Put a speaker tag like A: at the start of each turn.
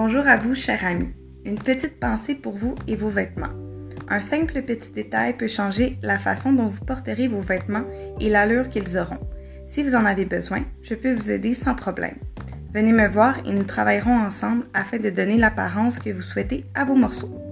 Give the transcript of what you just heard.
A: Bonjour à vous, cher ami. Une petite pensée pour vous et vos vêtements. Un simple petit détail peut changer la façon dont vous porterez vos vêtements et l'allure qu'ils auront. Si vous en avez besoin, je peux vous aider sans problème. Venez me voir et nous travaillerons ensemble afin de donner l'apparence que vous souhaitez à vos morceaux.